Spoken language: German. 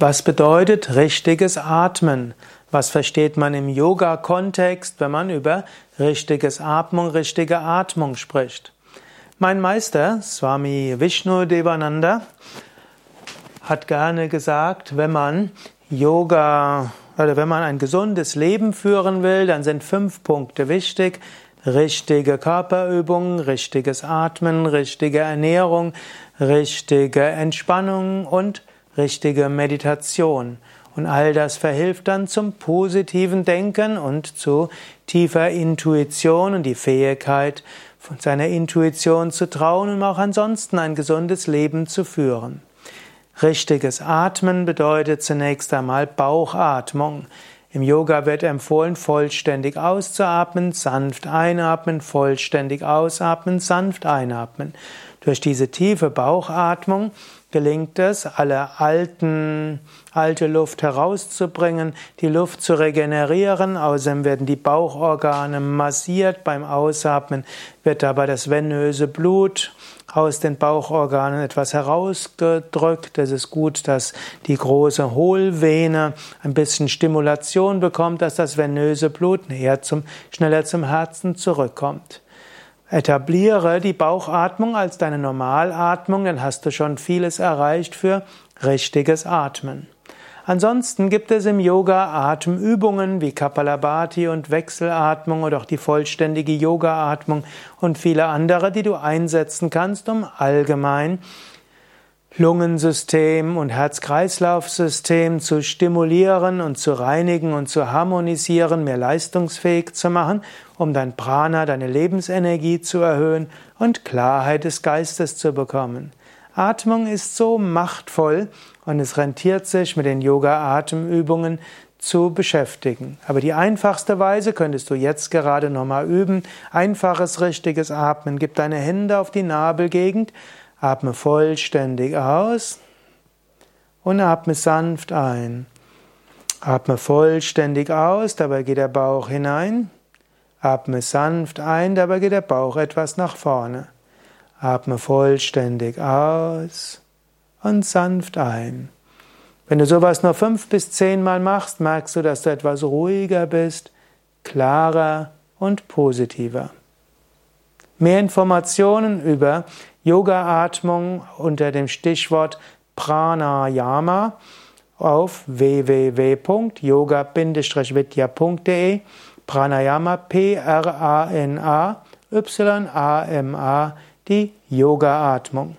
Was bedeutet richtiges Atmen? Was versteht man im Yoga-Kontext, wenn man über richtiges Atmung, richtige Atmung spricht? Mein Meister, Swami Vishnu Devananda, hat gerne gesagt, wenn man Yoga oder wenn man ein gesundes Leben führen will, dann sind fünf Punkte wichtig. Richtige Körperübungen, richtiges Atmen, richtige Ernährung, richtige Entspannung und richtige Meditation. Und all das verhilft dann zum positiven Denken und zu tiefer Intuition und die Fähigkeit, von seiner Intuition zu trauen und auch ansonsten ein gesundes Leben zu führen. Richtiges Atmen bedeutet zunächst einmal Bauchatmung. Im Yoga wird empfohlen, vollständig auszuatmen, sanft einatmen, vollständig ausatmen, sanft einatmen. Durch diese tiefe Bauchatmung gelingt es, alle alten, alte Luft herauszubringen, die Luft zu regenerieren. Außerdem werden die Bauchorgane massiert. Beim Ausatmen wird dabei das venöse Blut aus den Bauchorganen etwas herausgedrückt. Es ist gut, dass die große Hohlvene ein bisschen Stimulation bekommt, dass das venöse Blut näher zum, schneller zum Herzen zurückkommt. Etabliere die Bauchatmung als deine Normalatmung, dann hast du schon vieles erreicht für richtiges Atmen. Ansonsten gibt es im Yoga Atemübungen wie Kapalabhati und Wechselatmung oder auch die vollständige Yogaatmung und viele andere, die du einsetzen kannst, um allgemein Lungensystem und Herz-Kreislauf-System zu stimulieren und zu reinigen und zu harmonisieren, mehr leistungsfähig zu machen, um dein Prana, deine Lebensenergie zu erhöhen und Klarheit des Geistes zu bekommen. Atmung ist so machtvoll und es rentiert sich, mit den Yoga-Atemübungen zu beschäftigen. Aber die einfachste Weise könntest du jetzt gerade nochmal üben. Einfaches, richtiges Atmen. Gib deine Hände auf die Nabelgegend Atme vollständig aus und atme sanft ein. Atme vollständig aus, dabei geht der Bauch hinein. Atme sanft ein, dabei geht der Bauch etwas nach vorne. Atme vollständig aus und sanft ein. Wenn du sowas nur fünf bis zehnmal machst, merkst du, dass du etwas ruhiger bist, klarer und positiver. Mehr Informationen über Yoga-Atmung unter dem Stichwort Pranayama auf www.yoga-vidya.de Pranayama P-R-A-N-A Y-A-M-A die Yoga-Atmung.